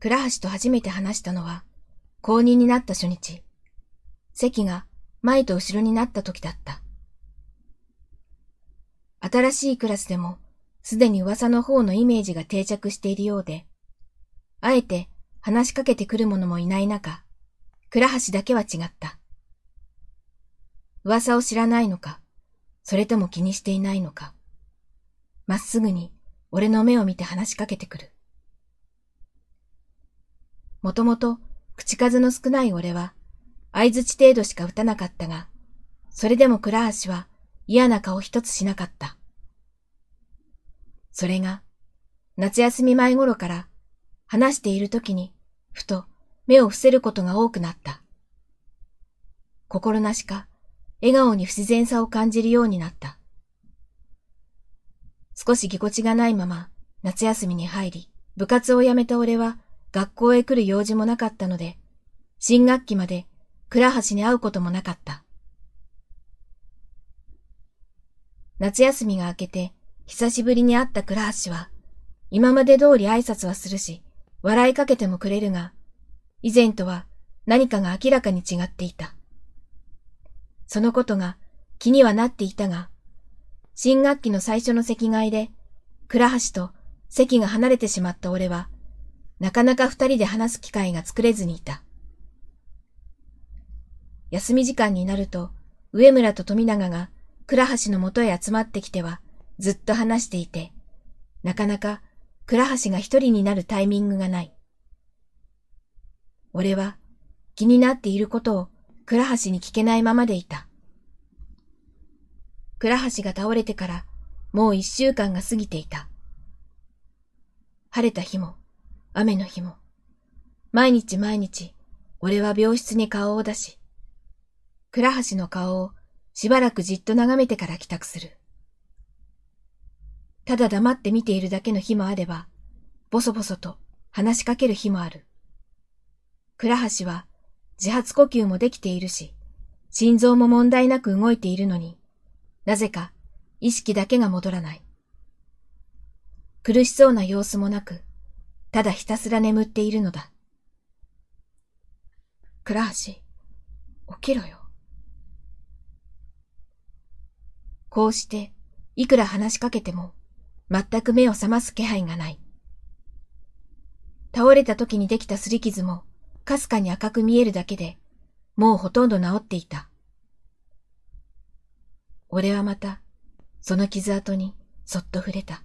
倉橋と初めて話したのは、公認になった初日、席が前と後ろになった時だった。新しいクラスでも、すでに噂の方のイメージが定着しているようで、あえて話しかけてくる者もいない中、倉橋だけは違った。噂を知らないのか、それとも気にしていないのか、まっすぐに俺の目を見て話しかけてくる。もともと口数の少ない俺は、合図程度しか打たなかったが、それでも倉橋は嫌な顔一つしなかった。それが、夏休み前頃から話している時に、ふと目を伏せることが多くなった。心なしか、笑顔に不自然さを感じるようになった。少しぎこちがないまま夏休みに入り、部活を辞めた俺は学校へ来る用事もなかったので、新学期まで倉橋に会うこともなかった。夏休みが明けて久しぶりに会った倉橋は、今まで通り挨拶はするし、笑いかけてもくれるが、以前とは何かが明らかに違っていた。そのことが気にはなっていたが、新学期の最初の席替えで、倉橋と席が離れてしまった俺は、なかなか二人で話す機会が作れずにいた。休み時間になると、上村と富永が倉橋のもとへ集まってきては、ずっと話していて、なかなか倉橋が一人になるタイミングがない。俺は気になっていることを倉橋に聞けないままでいた。倉橋が倒れてからもう一週間が過ぎていた。晴れた日も、雨の日も、毎日毎日、俺は病室に顔を出し、倉橋の顔をしばらくじっと眺めてから帰宅する。ただ黙って見ているだけの日もあれば、ぼそぼそと話しかける日もある。倉橋は自発呼吸もできているし、心臓も問題なく動いているのに、なぜか意識だけが戻らない。苦しそうな様子もなく、ただひたすら眠っているのだ。倉橋、起きろよ。こうして、いくら話しかけても、全く目を覚ます気配がない。倒れた時にできた擦り傷も、かすかに赤く見えるだけで、もうほとんど治っていた。俺はまた、その傷跡にそっと触れた。